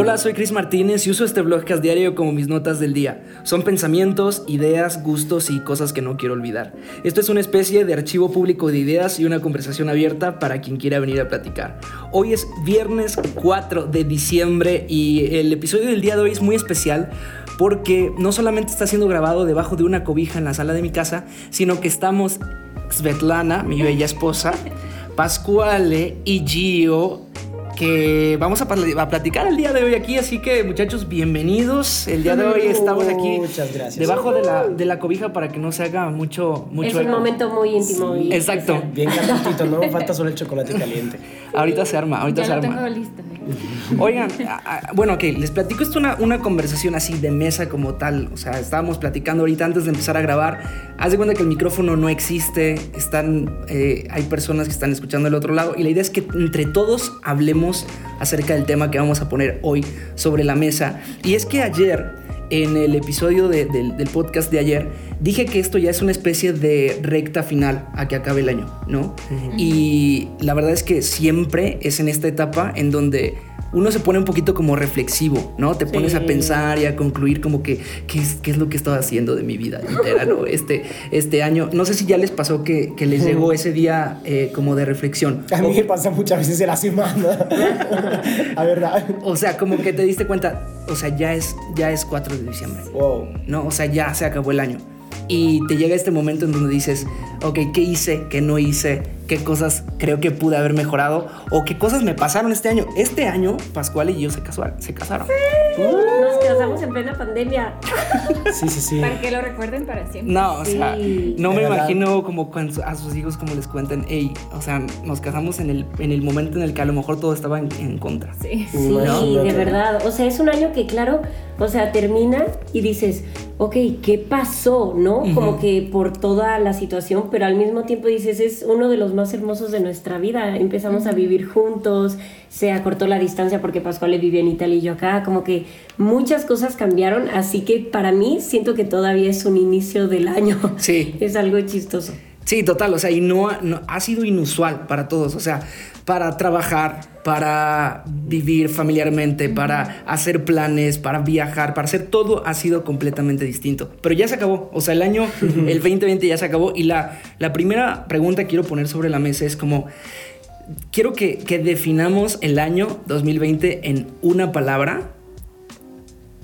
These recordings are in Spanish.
Hola, soy Chris Martínez y uso este blogcast diario como mis notas del día. Son pensamientos, ideas, gustos y cosas que no quiero olvidar. Esto es una especie de archivo público de ideas y una conversación abierta para quien quiera venir a platicar. Hoy es viernes 4 de diciembre y el episodio del día de hoy es muy especial porque no solamente está siendo grabado debajo de una cobija en la sala de mi casa, sino que estamos Svetlana, mi bella esposa, Pascuale y Gio que vamos a, platicar el día de hoy aquí. Así que, muchachos, bienvenidos. El día de hoy estamos aquí debajo de la, de la cobija para que no se haga mucho, mucho Es un momento muy íntimo. y Exacto. Bien calentito, ¿no? Falta solo el chocolate caliente. ahorita se arma, ahorita se arma. Tengo listo. Oigan, bueno, ok, les platico esto una, una conversación así de mesa como tal. O sea, estábamos platicando ahorita antes de empezar a grabar. Haz de cuenta que el micrófono no existe, están, eh, hay personas que están escuchando del otro lado y la idea es que entre todos hablemos acerca del tema que vamos a poner hoy sobre la mesa. Y es que ayer en el episodio del podcast de ayer, dije que esto ya es una especie de recta final a que acabe el año, ¿no? Y la verdad es que siempre es en esta etapa en donde uno se pone un poquito como reflexivo, ¿no? Te pones a pensar y a concluir como que qué es, qué es lo que estaba haciendo de mi vida entera, ¿no? Este, este año. No sé si ya les pasó que, que les llegó ese día eh, como de reflexión. A mí me pasa muchas veces en la semana. a verdad. O sea, como que te diste cuenta, o sea, ya es, ya es 4 de diciembre. Wow. No, o sea, ya se acabó el año y te llega este momento en donde dices, ok, ¿qué hice? ¿Qué no hice? ¿Qué cosas creo que pude haber mejorado? ¿O qué cosas me pasaron este año? Este año, Pascual y yo se, casaron. Se casaron. Nos casamos en plena pandemia. Sí, sí, sí. Para que lo recuerden para siempre. No, o sea, no me imagino como a sus hijos como les cuentan, hey, o sea, nos casamos en el, en el momento en el que a lo mejor todo estaba en, contra. Sí, sí, de verdad. O sea, es un año que, claro, o sea, termina y dices, ok, ¿qué pasó? ¿No? Como que por toda la situación, pero al mismo tiempo dices, es uno de los más hermosos de nuestra vida. Empezamos a vivir juntos, se acortó la distancia porque Pascual vivía en Italia y yo acá, como que muchas cosas cambiaron, así que para mí siento que todavía es un inicio del año. Sí. es algo chistoso. Sí, total, o sea, y no, ha sido inusual para todos, o sea, para trabajar, para vivir familiarmente, para hacer planes, para viajar, para hacer todo ha sido completamente distinto. Pero ya se acabó, o sea, el año, el 2020 ya se acabó y la, la primera pregunta que quiero poner sobre la mesa es como, quiero que, que definamos el año 2020 en una palabra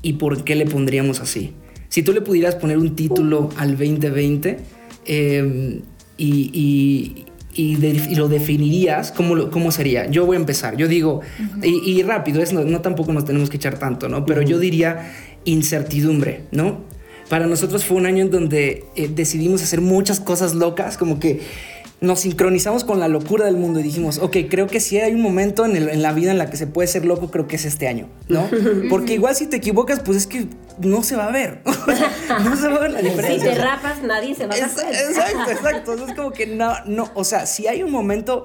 y por qué le pondríamos así. Si tú le pudieras poner un título al 2020, eh, y, lo definirías, ¿cómo, ¿cómo, sería? Yo voy a empezar. Yo digo, y, rápido, es, no, tampoco nos tenemos que echar tanto, ¿no? Pero yo diría incertidumbre, ¿no? Para nosotros fue un año en donde eh, decidimos hacer muchas cosas locas, como que nos sincronizamos con la locura del mundo y dijimos, ok, creo que si hay un momento en, en, la vida en la que se puede ser loco, creo que es este año, ¿no? Porque igual si te equivocas, pues es que no se va a ver. no se va a ver la diferencia. Si te rapas, nadie se va a dar Exacto, exacto. es como que no, no, o sea, si hay un momento,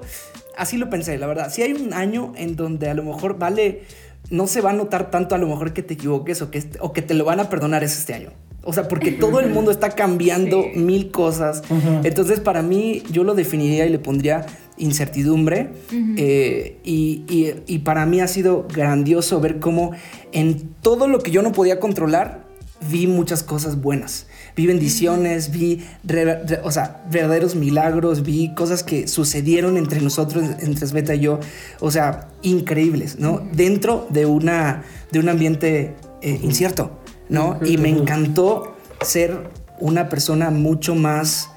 así lo pensé, la verdad, si hay un año en donde a lo mejor vale, no se va a notar tanto a lo mejor que te equivoques o que, o que te lo van a perdonar es este año. O sea, porque todo el mundo está cambiando mil cosas. Entonces, para mí, yo lo definiría y le pondría incertidumbre. Eh, y, para mí ha sido grandioso ver cómo en todo lo que yo no podía controlar, vi muchas cosas buenas. Vi bendiciones, vi o sea, verdaderos milagros, vi cosas que sucedieron entre nosotros, entre Sveta y yo, o sea, increíbles, ¿no? Dentro de, una, de un ambiente eh, incierto, ¿no? Y me encantó ser una persona mucho más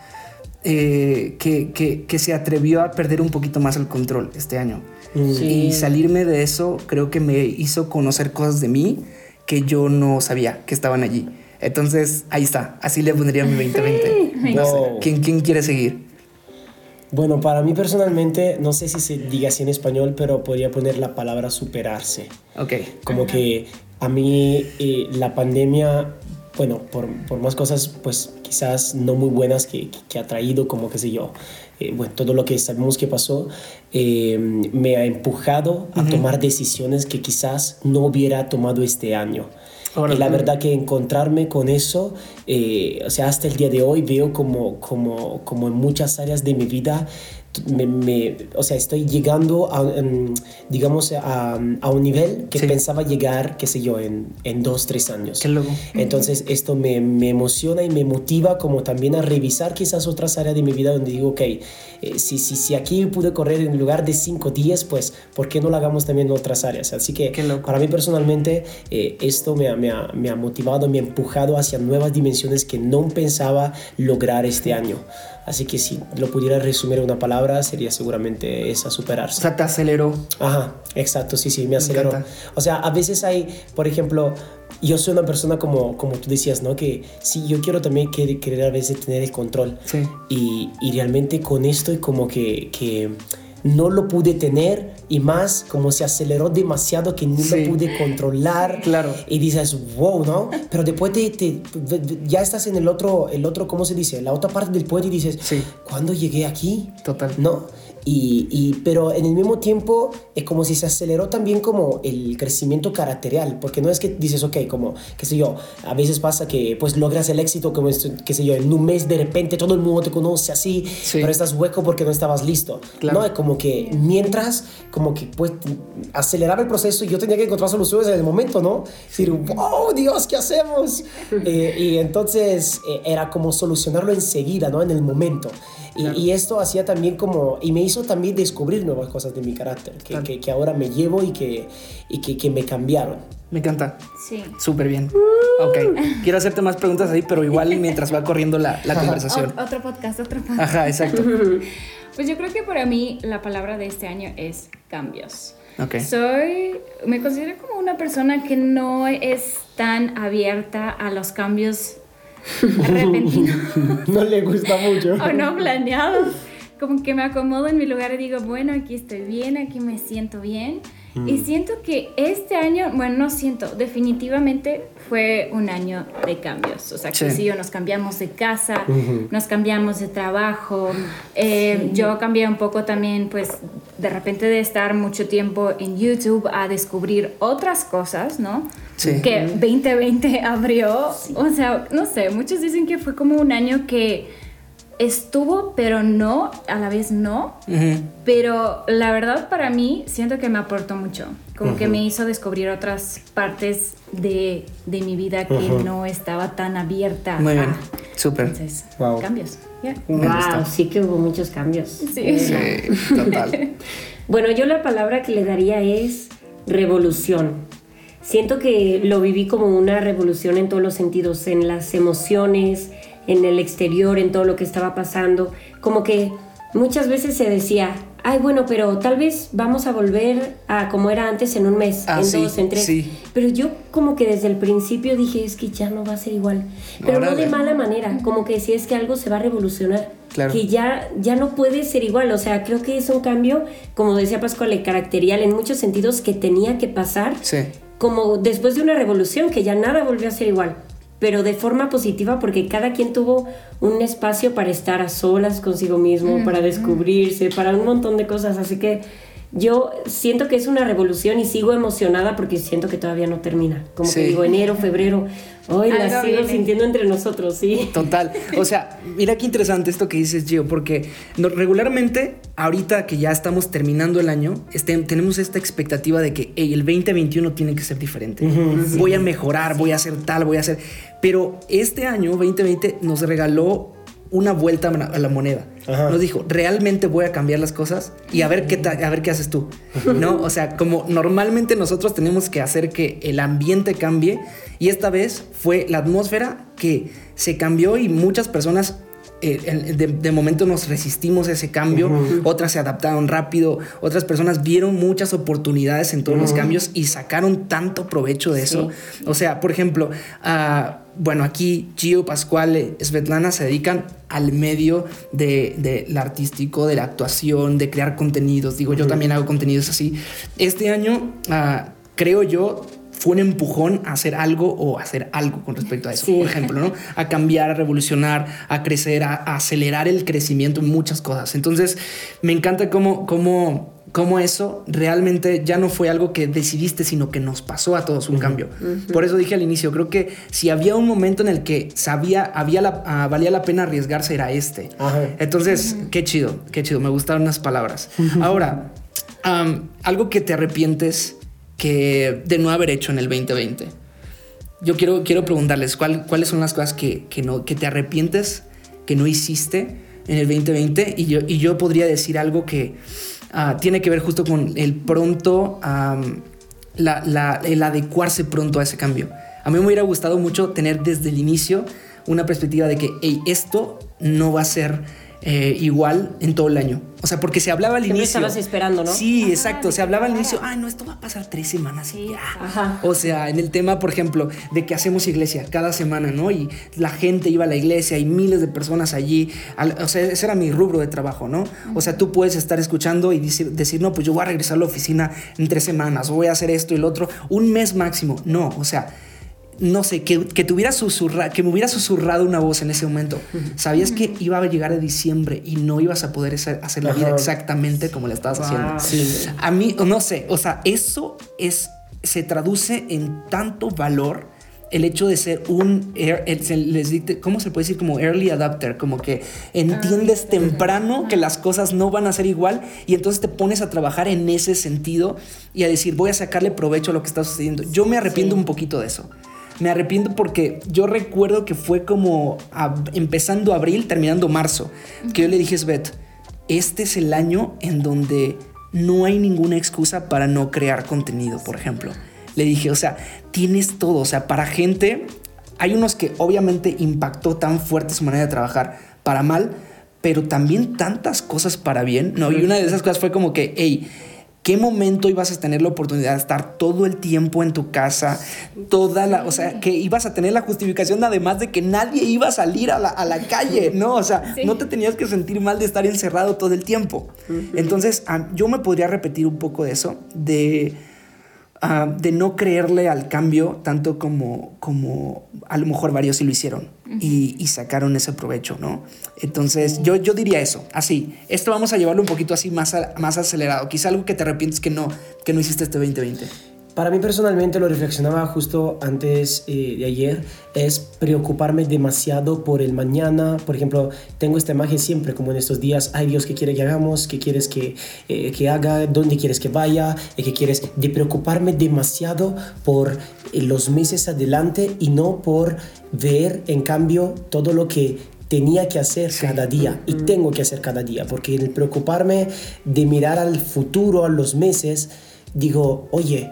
eh, que, se atrevió a perder un poquito más el control este año. Y salirme de eso creo que me hizo conocer cosas de mí que yo no sabía que estaban allí. Entonces, ahí está. Así le pondría mi 2020. ¿quién, ¿Quién quiere seguir? Bueno, para mí personalmente, no sé si se diga así en español, pero podría poner la palabra superarse. Ok. Como que a mí eh, la pandemia bueno, por, por, más cosas, pues quizás no muy buenas que, que, ha traído, como qué sé yo, eh, bueno, todo lo que sabemos que pasó, eh, me ha empujado a tomar decisiones que quizás no hubiera tomado este año. y la verdad que encontrarme con eso, eh, o sea, hasta el día de hoy veo como, como, como en muchas áreas de mi vida me, o sea, estoy llegando a, digamos, a, a, un nivel que pensaba llegar, qué sé yo, en, en dos, tres años. Qué loco. Entonces, esto me, me, emociona y me motiva como también a revisar quizás otras áreas de mi vida donde digo, ok, eh, si, si, si aquí pude correr en lugar de cinco días, pues, ¿por qué no lo hagamos también en otras áreas? Así que, para mí personalmente, eh, esto me ha, me, ha, me ha motivado, me ha empujado hacia nuevas dimensiones que no pensaba lograr este año. Así que si lo pudiera resumir en una palabra, sería seguramente esa, superarse. O sea, te aceleró. Ajá, exacto, sí, sí, me aceleró. o sea, a veces hay, por ejemplo, yo soy una persona como, como tú decías, ¿no? Que sí, yo quiero también querer, querer a veces tener el control. Sí. Y, y realmente con esto y como que, que no lo pude tener y más como se aceleró demasiado que no lo pude controlar. Claro. Y dices, wow, ¿no? Pero después te, ya estás en el otro, el otro, ¿cómo se dice? La otra parte del puente y dices, sí. ¿cuándo llegué aquí? Total. ¿No? Y, y, pero en el mismo tiempo es como si se aceleró también como el crecimiento caracterial, porque no es que dices, ok, como, qué sé yo, a veces pasa que pues logras el éxito, como, qué sé yo, en un mes de repente todo el mundo te conoce así, pero estás hueco porque no estabas listo. Claro. No, es como que mientras, como que pues aceleraba el proceso y yo tenía que encontrar soluciones en el momento, ¿no? Decir, wow, Dios, ¿qué hacemos? eh, y entonces eh, era como solucionarlo enseguida, ¿no? En el momento. Y, y, esto hacía también como, y me hizo también descubrir nuevas cosas de mi carácter, que, que, que ahora me llevo y, que, y que, que, me cambiaron. Me encanta. Sí. Súper bien. Ok. Quiero hacerte más preguntas ahí, pero igual mientras va corriendo la, la conversación. O, otro podcast, otro podcast. Ajá, exacto. Pues yo creo que para mí la palabra de este año es cambios. Okay. Soy, me considero como una persona que no es tan abierta a los cambios repentinos. no le gusta mucho. o no planeados. Como que me acomodo en mi lugar y digo, bueno, aquí estoy bien, aquí me siento bien. Mm. Y siento que este año, bueno, no siento, definitivamente fue un año de cambios. O sea, que sí, nos cambiamos de casa, uh -huh. nos cambiamos de trabajo. Eh, sí. Yo cambié un poco también, pues, de repente de estar mucho tiempo en YouTube a descubrir otras cosas, ¿no? Sí. Que 2020 abrió. O sea, no sé, muchos dicen que fue como un año que estuvo, pero no, a la vez no. Uh -huh. Pero la verdad para mí siento que me aportó mucho. Como uh -huh. que me hizo descubrir otras partes de, de mi vida que uh -huh. no estaba tan abierta. Muy bien, súper. Entonces, wow. cambios. Yeah. Wow, sí que hubo muchos cambios. Sí, sí total. bueno, yo la palabra que le daría es revolución. Siento que lo viví como una revolución en todos los sentidos, en las emociones, en el exterior, en todo lo que estaba pasando. Como que muchas veces se decía, ay, bueno, pero tal vez vamos a volver a como era antes en un mes, ah, en sí, dos, en tres. Sí. Pero yo como que desde el principio dije, es que ya no va a ser igual. Pero no de de- mala manera, como que si es que algo se va a revolucionar. Claro. Que ya, ya no puede ser igual. O sea, creo que es un cambio, como decía Pascual, caracterial en muchos sentidos que tenía que pasar Sí. Como después de una revolución que ya nada volvió a ser igual, pero de forma positiva porque cada quien tuvo un espacio para estar a solas consigo mismo, para descubrirse, para un montón de cosas, así que yo siento que es una revolución y sigo emocionada porque siento que todavía no termina. Como Sí. que digo enero, febrero, hoy la sigo viene. sintiendo entre nosotros, sí. Total. O sea, mira qué interesante esto que dices, Gio, porque regularmente, ahorita que ya estamos terminando el año, este, tenemos esta expectativa de que "Ey, el 2021 tiene que ser diferente. Voy a mejorar, voy a hacer tal, voy a hacer. Pero este año, 2020, nos regaló una vuelta a la moneda. Ajá. Nos dijo, realmente voy a cambiar las cosas y a ver qué a ver qué haces tú. ¿No? O sea, como normalmente nosotros tenemos que hacer que el ambiente cambie y esta vez fue la atmósfera que se cambió y muchas personas eh, de, de momento nos resistimos a ese cambio, otras se adaptaron rápido, otras personas vieron muchas oportunidades en todos los cambios y sacaron tanto provecho de eso. O sea, por ejemplo, ah, bueno, aquí Gio, Pascual, eh, Svetlana se dedican al medio de, de la artístico, de la actuación, de crear contenidos. Digo, yo también hago contenidos así. Este año, ah, creo yo, fue un empujón a hacer algo o hacer algo con respecto a eso, Sí. por ejemplo, ¿no? A cambiar, a revolucionar, a crecer, a, a acelerar el crecimiento en muchas cosas. Entonces, me encanta cómo, cómo cómo eso realmente ya no fue algo que decidiste, sino que nos pasó a todos un cambio. Por eso dije al inicio, creo que si había un momento en el que sabía, había la, ah, valía la pena arriesgarse, era este. Entonces, qué chido, qué chido, me gustaron las palabras. Ahora, algo que te arrepientes que de no haber hecho en el 2020. Yo quiero, quiero preguntarles cuáles son las cosas que, no, que te arrepientes que no hiciste en el 2020 y yo, y yo podría decir algo que Ah, tiene que ver justo con el pronto, el adecuarse pronto a ese cambio. A mí me hubiera gustado mucho tener desde el inicio una perspectiva de que esto no va a ser eh, igual en todo el año. O sea, porque se hablaba al inicio. estabas esperando, ¿no? Sí, exacto. Se hablaba al inicio, ay, no, esto va a pasar tres semanas y ya. O sea, en el tema, por ejemplo, de que hacemos iglesia cada semana, ¿no? Y la gente iba a la iglesia, hay miles de personas allí. o sea, ese era mi rubro de trabajo, ¿no? O sea, tú puedes estar escuchando y decir, decir, no, pues yo voy a regresar a la oficina en tres semanas, o voy a hacer esto y lo otro, un mes máximo. No, o sea no sé, que, que, te hubiera susurrado, que me hubiera susurrado una voz en ese momento. Sabías que iba a llegar a diciembre y no ibas a poder hacer, la vida exactamente como la estabas haciendo. A mí, no sé, o sea, eso es, se traduce en tanto valor el hecho de ser un, ¿cómo se puede decir? Como early adapter, como que entiendes ah, temprano que las cosas no van a ser igual y entonces te pones a trabajar en ese sentido y a decir, voy a sacarle provecho a lo que está sucediendo. Yo me arrepiento un poquito de eso. Me arrepiento porque yo recuerdo que fue como empezando abril, terminando marzo, que yo le dije, Svet, este es el año en donde no hay ninguna excusa para no crear contenido, por ejemplo. Le dije, o sea, tienes todo, o sea, para gente, hay unos que obviamente impactó tan fuerte su manera de trabajar para mal, pero también tantas cosas para bien, ¿no? Y una de esas cosas fue como que, hey, ¿Qué momento ibas a tener la oportunidad de estar todo el tiempo en tu casa? Toda la, o sea, que ibas a tener la justificación además de que nadie iba a salir a la, calle, ¿no? O sea, no te tenías que sentir mal de estar encerrado todo el tiempo. Entonces, yo me podría repetir un poco de eso, de Ah, de no creerle al cambio tanto como, como a lo mejor varios sí lo hicieron y, sacaron ese provecho, ¿no? Entonces yo, yo diría eso, así, esto vamos a llevarlo un poquito así más, más acelerado, quizá algo que te arrepientes que no, que no hiciste este 2020. Para mí personalmente lo reflexionaba justo antes eh, de ayer, es preocuparme demasiado por el mañana. Por ejemplo, tengo esta imagen siempre como en estos días, ay Dios, ¿qué quiere que hagamos? ¿Qué quieres que, eh, que haga? ¿Dónde quieres que vaya? Eh, ¿Qué quieres? De preocuparme demasiado por los meses adelante y no por ver en cambio todo lo que tenía que hacer cada día y tengo que hacer cada día, porque el preocuparme de mirar al futuro, a los meses, digo, oye,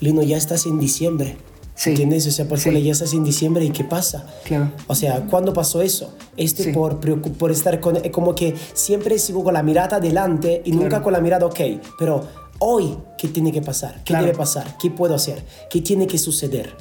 Lino, ya estás en diciembre. Sí. ¿Entiendes? O sea, por sí. ya estás en diciembre y ¿qué pasa? Claro. O sea, ¿cuándo pasó eso? Este por, por estar con, como que siempre sigo con la mirada adelante y nunca con la mirada, ok, pero hoy, ¿qué tiene que pasar? ¿Qué debe pasar? ¿Qué puedo hacer? ¿Qué tiene que suceder?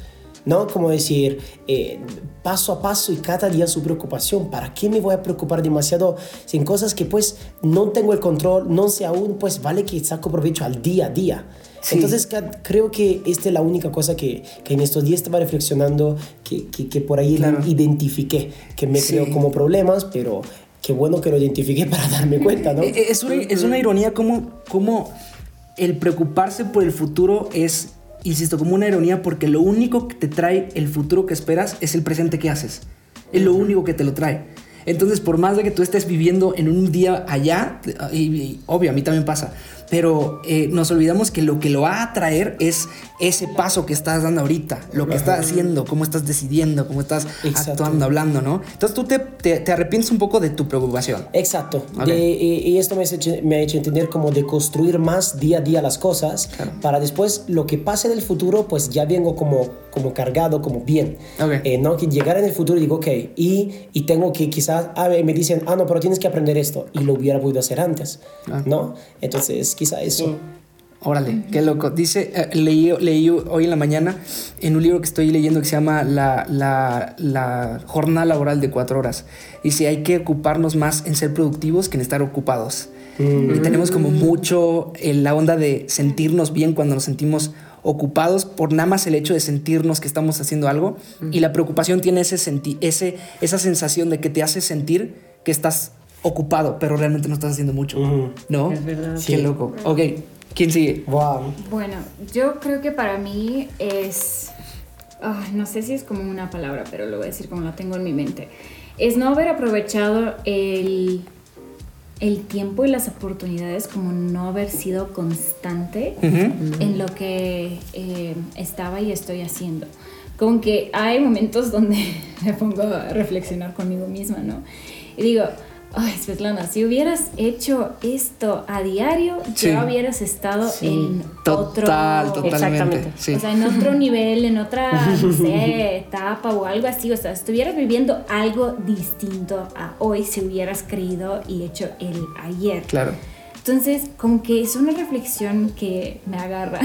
¿no? Como decir, eh, paso a paso y cada día su preocupación. ¿Para qué me voy a preocupar demasiado en cosas que pues no tengo el control, no sé aún, pues vale que saco provecho al día a día? Entonces creo que esta es la única cosa que, que en estos días estaba reflexionando, que, que, por ahí identifiqué, que me creo como problemas, pero qué bueno que lo identifiqué para darme cuenta, ¿no? Es una, es una ironía como, como el preocuparse por el futuro es, insisto, como una ironía porque lo único que te trae el futuro que esperas es el presente que haces. Es lo único que te lo trae. Entonces, por más de que tú estés viviendo en un día allá, y obvio, a mí también pasa, pero eh, nos olvidamos que lo que lo va a atraer es ese paso que estás dando ahorita, lo que estás haciendo, cómo estás decidiendo, cómo estás actuando, hablando, ¿no? Entonces tú te, te, arrepientes un poco de tu preocupación. Exacto. y, esto me, me, ha hecho entender como de construir más día a día las cosas para después lo que pase en el futuro, pues ya vengo como, como cargado, como bien. Eh, ¿no? Que llegar en el futuro y digo, ok, y, y tengo que quizás, a ver, me dicen, ah, no, pero tienes que aprender esto y lo hubiera podido hacer antes, ah. ¿no? Entonces quizá eso. Órale, qué loco. Dice, eh, leí, leí, hoy en la mañana en un libro que estoy leyendo que se llama La, la, la jornada laboral de cuatro horas. Dice, hay que ocuparnos más en ser productivos que en estar ocupados. Mm. Y tenemos como mucho en la onda de sentirnos bien cuando nos sentimos ocupados por nada más el hecho de sentirnos que estamos haciendo algo. Y la preocupación tiene ese, ese esa sensación de que te hace sentir que estás ocupado, pero realmente no estás haciendo mucho, Ujú. ¿no? Es verdad. Qué Sí. loco. Ok, ¿quién sigue? Wow. Bueno, yo creo que para mí es. ay, no sé si es como una palabra, pero lo voy a decir como lo tengo en mi mente. Es no haber aprovechado el, el tiempo y las oportunidades, como no haber sido constante Ujú. en lo que eh, estaba y estoy haciendo. Como que hay momentos donde me pongo a reflexionar conmigo misma, ¿no? Y digo, ay, Svetlana, si hubieras hecho esto a diario, Sí. ya hubieras estado Sí. en Total, otro... totalmente. Sí. O sea, en otro nivel, en otra, no sé, etapa o algo así. O sea, estuvieras viviendo algo distinto a hoy si hubieras creído y hecho el ayer. claro. Entonces, como que es una reflexión que me agarra.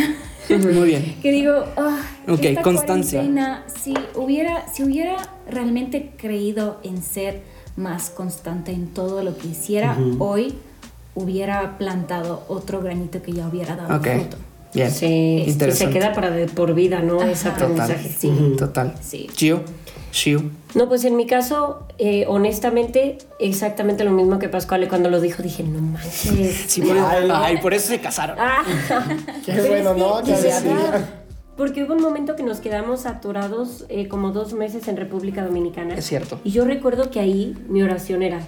Muy bien. que digo, ah, Ok, esta constancia. Si hubiera, si hubiera realmente creído en ser más constante en todo lo que hiciera, hoy hubiera plantado otro granito que ya hubiera dado Ok. fruto. Bien. Sí, y se queda para de por vida, ¿no? Ese Ajá. aprendizaje. Sí. Total. Sí. Gio. Gio. No, pues en mi caso, eh, honestamente, exactamente lo mismo que Pascual cuando lo dijo, dije, no manches. Sí, por, Ay. ay, por eso se casaron. Ah. Qué Pero bueno, es que, ¿no? Que Porque hubo un momento que nos quedamos saturados eh, como dos meses en República Dominicana. Es cierto. Y yo recuerdo que ahí mi oración era,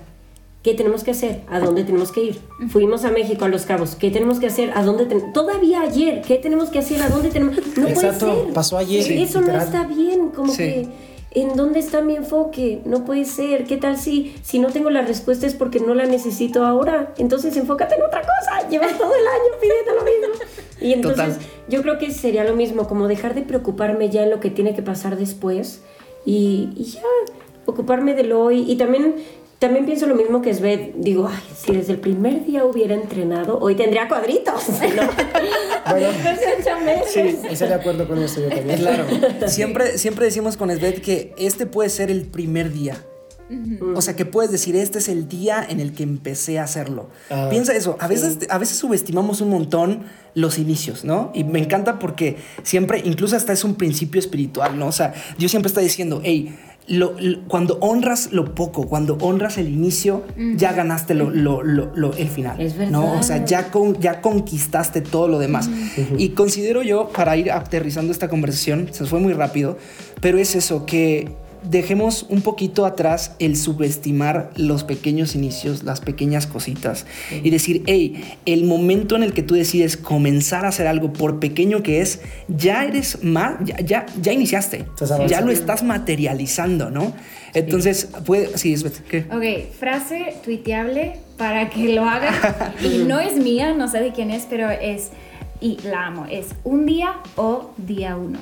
¿qué tenemos que hacer? ¿A dónde tenemos que ir? Fuimos a México, a Los Cabos, ¿qué tenemos que hacer? ¿A dónde ten- Todavía ayer, ¿qué tenemos que hacer? ¿A dónde tenemos? No Exacto, puede ser. pasó ayer, Sí, Eso no literal. está bien, como Sí. que... ¿En dónde está mi enfoque? No puede ser. ¿Qué tal si, si no tengo la respuesta es porque no la necesito ahora? Entonces enfócate en otra cosa. Llevas todo el año pidiendo lo mismo. Y entonces Total. yo creo que sería lo mismo, como dejar de preocuparme ya en lo que tiene que pasar después y, y ya ocuparme de lo hoy. Y también, también pienso lo mismo que Sved. Digo, ay, si desde el primer día hubiera entrenado, hoy tendría cuadritos. ¿no? Bueno. Meses. Estoy de acuerdo con esto yo también. Claro. Siempre, siempre decimos con Esbeth que este puede ser el primer día. O sea, que puedes decir, este es el día en el que empecé a hacerlo. Ah, Piensa eso, a veces, a veces subestimamos un montón los inicios, ¿no? Y me encanta porque siempre, incluso hasta es un principio espiritual, ¿no? O sea, yo siempre estoy diciendo, hey, lo- lo- cuando honras lo poco, cuando honras el inicio, ya ganaste lo, lo- lo- lo- el final. Es ¿no? verdad. O sea, ya, con- ya conquistaste todo lo demás. Y considero yo, para ir aterrizando esta conversación, se fue muy rápido, pero es eso, que dejemos un poquito atrás el subestimar los pequeños inicios, las pequeñas cositas y decir, hey, el momento en el que tú decides comenzar a hacer algo, por pequeño que es, ya eres más, ya, ya, ya iniciaste, ya lo estás materializando, ¿no? Entonces, puede, sí, es ¿qué? Ok, frase tuiteable para que lo hagan. y no es mía, no sé de quién es, pero es, y la amo, es un día o día uno.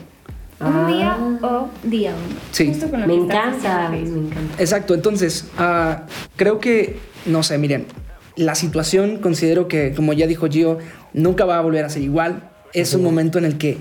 Un Ah. día o día uno. Sí. Justo con lo Me que encanta, me encanta. Exacto, entonces, ah, creo que, no sé, miren, la situación considero que, como ya dijo Gio, nunca va a volver a ser igual. Es un momento en el que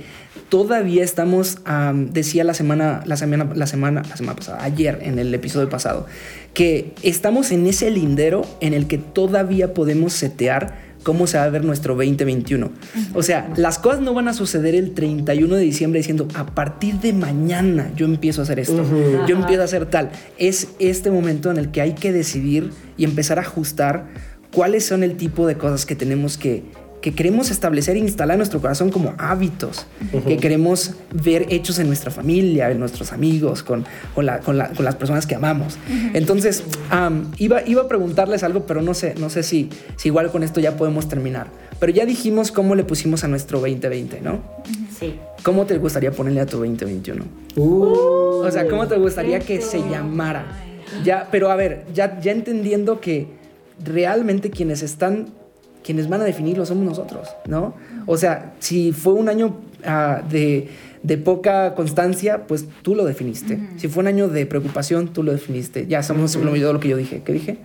todavía estamos, am, decía la semana, la semana, la semana, la semana pasada, ayer en el episodio pasado, que estamos en ese lindero en el que todavía podemos setear cómo se va a ver nuestro 2021. O sea, las cosas no van a suceder el 31 de diciembre diciendo, a partir de mañana yo empiezo a hacer esto, yo empiezo a hacer tal. Es este momento en el que hay que decidir y empezar a ajustar cuáles son el tipo de cosas que tenemos que que queremos establecer e instalar en nuestro corazón como hábitos, que queremos ver hechos en nuestra familia, en nuestros amigos, con, con, la- con la- con las personas que amamos. Entonces, iba, iba a preguntarles algo, pero no sé, no sé si, si igual con esto ya podemos terminar. Pero ya dijimos cómo le pusimos a nuestro 2020, ¿no? Sí. ¿Cómo te gustaría ponerle a tu 2021? Uh, O sea, ¿cómo te gustaría que se llamara? Ya, pero a ver, ya, ya entendiendo que realmente quienes están, quienes van a definirlo somos nosotros, ¿no? O sea, si fue un año ah, de, de poca constancia, pues tú lo definiste. Si fue un año de preocupación, tú lo definiste. Ya se me olvidó lo que yo dije. ¿Qué dije?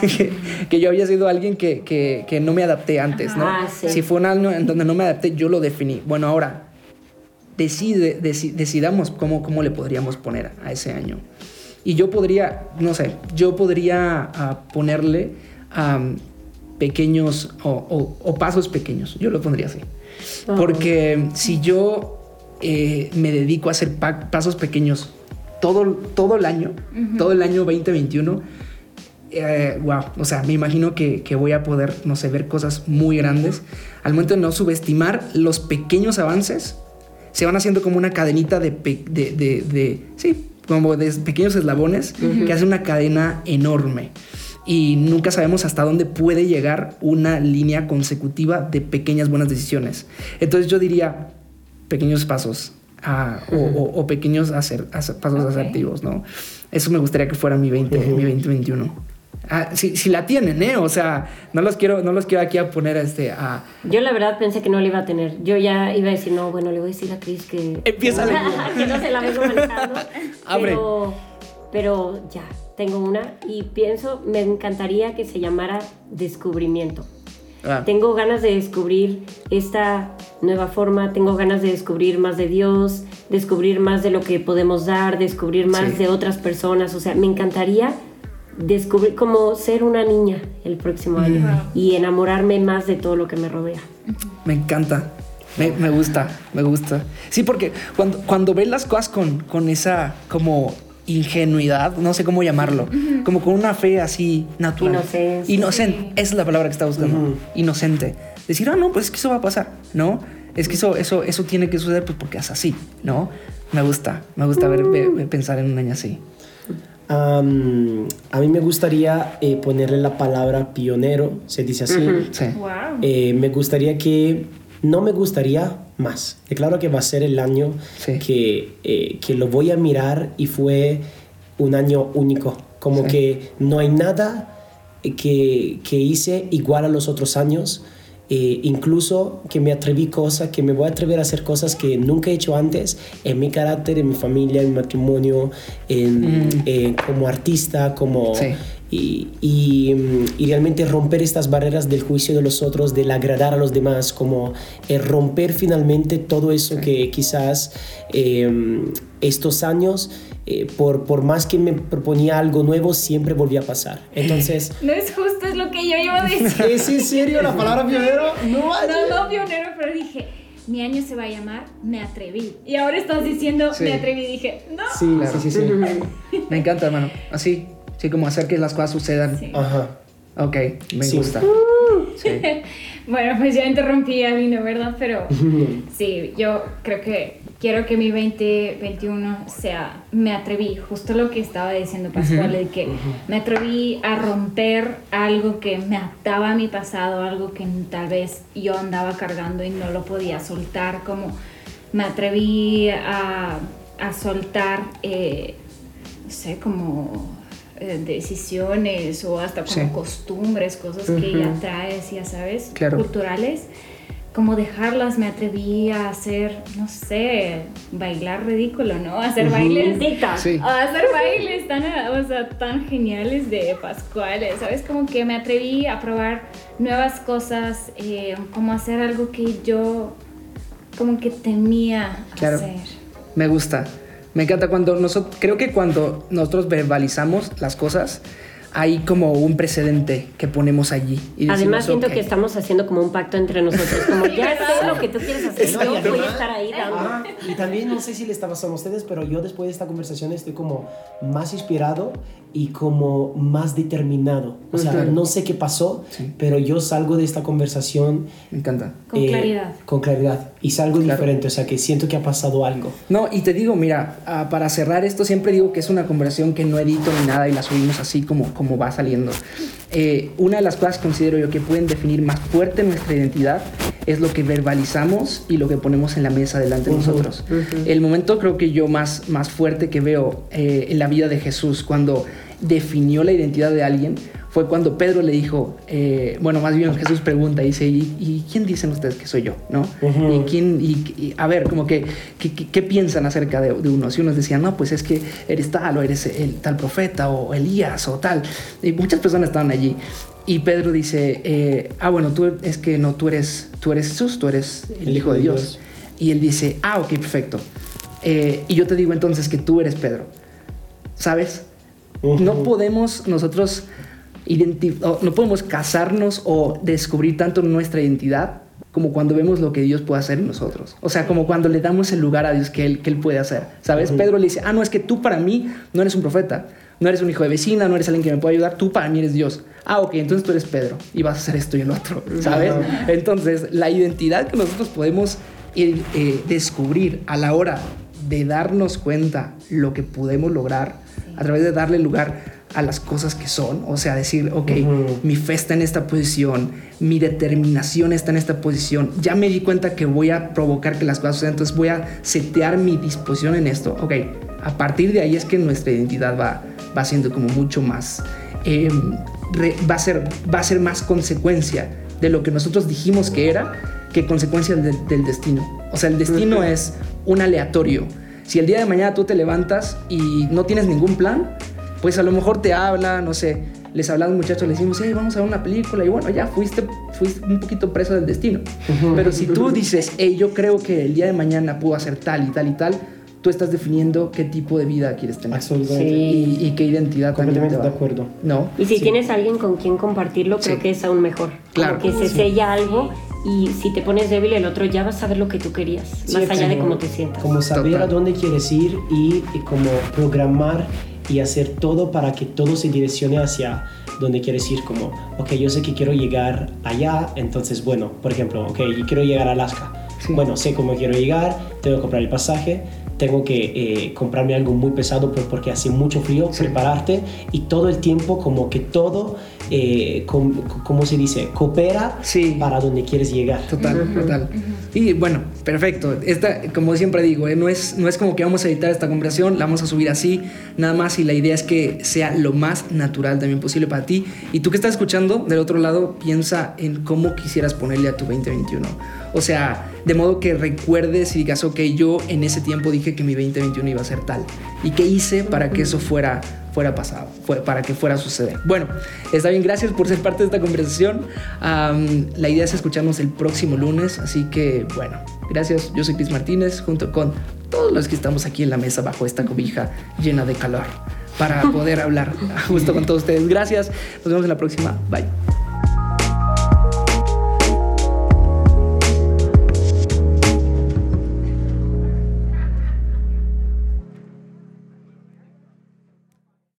que, que yo había sido alguien que, que- que no me adapté antes, ¿no? Ah, sí. Si fue un año en donde no me adapté, yo lo definí. Bueno, ahora, decide, deci- decidamos cómo, cómo le podríamos poner a ese año. Y yo podría, no sé, yo podría ah, ponerle am, pequeños o, o- o pasos pequeños. Yo lo pondría así. Porque si yo eh, me dedico a hacer pa- pasos pequeños todo, todo el año, todo el año 2021, wow, o sea, me imagino que, que, voy a poder, no sé, ver cosas muy grandes. Al momento de no subestimar los pequeños avances, se van haciendo como una cadenita de, de, de, de sí, como de pequeños eslabones que hace una cadena enorme. Y nunca sabemos hasta dónde puede llegar una línea consecutiva de pequeñas buenas decisiones. Entonces yo diría pequeños pasos ah, o, pequeños hacer, pasos asertivos, ¿no? Eso me gustaría que fuera mi, 20, mi 2021. Ah, si, si, la tienen, ¿eh? O sea, no los quiero, no los quiero aquí a poner a este a... Yo la verdad pensé que no le iba a tener. Yo ya iba a decir, no, bueno, le voy a decir a Chris que... Empieza Que no se la vengo manejando. Abre. Pero, pero ya, tengo una y pienso, me encantaría que se llamara Descubrimiento. Ah. Tengo ganas de descubrir esta nueva forma, tengo ganas de descubrir más de Dios, descubrir más de lo que podemos dar, descubrir más de otras personas. O sea, me encantaría descubrir como ser una niña el próximo año y enamorarme más de todo lo que me rodea. Me encanta. Me, gusta, me gusta. Sí, porque cuando, cuando ves las cosas con, con esa como ingenuidad, no sé cómo llamarlo, como con una fe así natural. Inocente. Inocente, esa es la palabra que está buscando. Inocente. Decir, ah, no, pues es que eso va a pasar, ¿no? Es que eso, eso, eso tiene que suceder pues porque es así, ¿no? Me gusta, me gusta ver, pensar en un año así a mí me gustaría eh, ponerle la palabra pionero, se dice así. Eh, me gustaría que, no me gustaría más. claro que va a ser el año que, eh, que lo voy a mirar y fue un año único. Como que no hay nada que, que hice igual a los otros años. Eh, incluso que me atreví cosas, que me voy a atrever a hacer cosas que nunca he hecho antes en mi carácter, en mi familia, en mi matrimonio, en, mm. eh, como artista, como... Y, y, realmente romper estas barreras del juicio de los otros, del agradar a los demás, como eh, romper finalmente todo eso que quizás estos años eh, por, por más que me proponía algo nuevo, siempre volvía a pasar. Entonces... No es justo, es lo que yo iba a decir. ¿Es en serio la palabra pionero? No, no, no pionero, pero dije, mi año se va a llamar Me Atreví. Y ahora estás diciendo Me Atreví. Dije, no. Sí, sí, sí, sí. me encanta, hermano. Así, sí, como hacer que las cosas sucedan. Ajá. Ok, me gusta. bueno, pues ya interrumpí a Vino, ¿verdad? Pero sí, yo creo que quiero que mi 2021 sea, me atreví, justo lo que estaba diciendo Pascual, de que me atreví a romper algo que me ataba a mi pasado, algo que tal vez yo andaba cargando y no lo podía soltar, como me atreví a, a soltar, eh, no sé, como eh, decisiones o hasta como costumbres, cosas que ya traes, ya sabes, culturales como dejarlas, me atreví a hacer, no sé, bailar ridículo, ¿no? Hacer bailes. Sí. hacer bailes tan, o sea, tan geniales de Pascuales, ¿sabes? Como que me atreví a probar nuevas cosas, eh, como hacer algo que yo como que temía hacer. Me gusta. Me encanta cuando nosotros, creo que cuando nosotros verbalizamos las cosas, hay como un precedente que ponemos allí. Además, siento que estamos haciendo como un pacto entre nosotros, como ya sé lo que tú quieres hacer, yo voy a estar ahí dando. y también no sé si les está pasando a ustedes, pero yo después de esta conversación estoy como más inspirado y como más determinado. O sea, no sé qué pasó, pero yo salgo de esta conversación. Me encanta. Con claridad. Con claridad. Y salgo diferente, o sea, que siento que ha pasado algo. No, y te digo, mira, ah, para cerrar esto, siempre digo que es una conversación que no edito ni nada y la subimos así como, como va saliendo. Eh, una de las cosas que considero yo que pueden definir más fuerte nuestra identidad es lo que verbalizamos y lo que ponemos en la mesa delante de nosotros. El momento creo que yo más, más fuerte que veo eh, en la vida de Jesús cuando definió la identidad de alguien fue cuando Pedro le dijo, eh, bueno, más bien Jesús pregunta, dice, ¿y, quién dicen ustedes que soy yo? ¿No? ¿Y quién, y, a ver, como que, ¿qué piensan acerca de, uno? Si unos decían, no, pues es que eres tal, o eres el tal profeta, o Elías, o tal. Y muchas personas estaban allí. Y Pedro dice, eh, ah, bueno, tú es que no, tú eres, tú eres Jesús, tú eres el Hijo de Dios. Y él dice, ah, ok, perfecto. Eh, y yo te digo entonces que tú eres Pedro. ¿Sabes? No podemos nosotros no podemos casarnos o descubrir tanto nuestra identidad como cuando vemos lo que Dios puede hacer en nosotros. O sea, como cuando le damos el lugar a Dios que Él, que él puede hacer. ¿Sabes? Pedro le dice, ah, no, es que tú para mí no eres un profeta, no eres un hijo de vecina, no eres alguien que me pueda ayudar, tú para mí eres Dios. Ah, ok, entonces tú eres Pedro y vas a hacer esto y el otro, ¿sabes? Entonces, la identidad que nosotros podemos eh, eh, descubrir a la hora de darnos cuenta lo que podemos lograr, a través de darle lugar a las cosas que son, o sea, decir, ok, mi fe está en esta posición, mi determinación está en esta posición, ya me di cuenta que voy a provocar que las cosas sucedan, entonces voy a setear mi disposición en esto, ok, a partir de ahí es que nuestra identidad va, va siendo como mucho más, em, va, a ser, va a ser más consecuencia de lo que nosotros dijimos que era que consecuencia del, destino. O sea, el destino es un aleatorio. Si el día de mañana tú te levantas y no tienes ningún plan, pues a lo mejor te habla, no sé, les habla a un muchacho, le decimos, hey, vamos a ver una película, y bueno, ya fuiste, fuiste un poquito preso del destino. Pero si tú dices, hey, yo creo que el día de mañana puedo hacer tal y tal y tal, tú estás definiendo qué tipo de vida quieres tener. Absolutamente. Y, qué identidad Completamente de acuerdo. ¿No? Y si tienes alguien con quien compartirlo, creo que es aún mejor. Claro. que se sella algo y si te pones débil el otro ya va a saber lo que tú querías, más allá de cómo te sientas. Como saber a dónde quieres ir y, y como programar y hacer todo para que todo se direccione hacia donde quieres ir, como, ok, yo sé que quiero llegar allá, entonces, bueno, por ejemplo, ok, yo quiero llegar a Alaska. Bueno, sé cómo quiero llegar, tengo que comprar el pasaje, tengo que eh, comprarme algo muy pesado porque hace mucho frío, prepararte y todo el tiempo como que todo eh, ¿cómo se dice? Coopera para donde quieres llegar. Total, total. Y bueno, perfecto. Esta, como siempre digo, eh, no, es, no es como que vamos a editar esta conversación, la vamos a subir así, nada más y la idea es que sea lo más natural también posible para ti. Y tú que estás escuchando del otro lado, piensa en cómo quisieras ponerle a tu 2021. O sea, de modo que recuerdes y digas, ok, yo en ese tiempo dije que mi 2021 iba a ser tal. ¿Y qué hice para que eso fuera fuera pasado, para que fuera a suceder. Bueno, está bien, gracias por ser parte de esta conversación. la idea es escucharnos el próximo lunes, así que bueno, gracias. Yo soy Chris Martínez, junto con todos los que estamos aquí en la mesa bajo esta cobija llena de calor, para poder hablar justo con todos ustedes. Gracias, nos vemos en la próxima. Bye.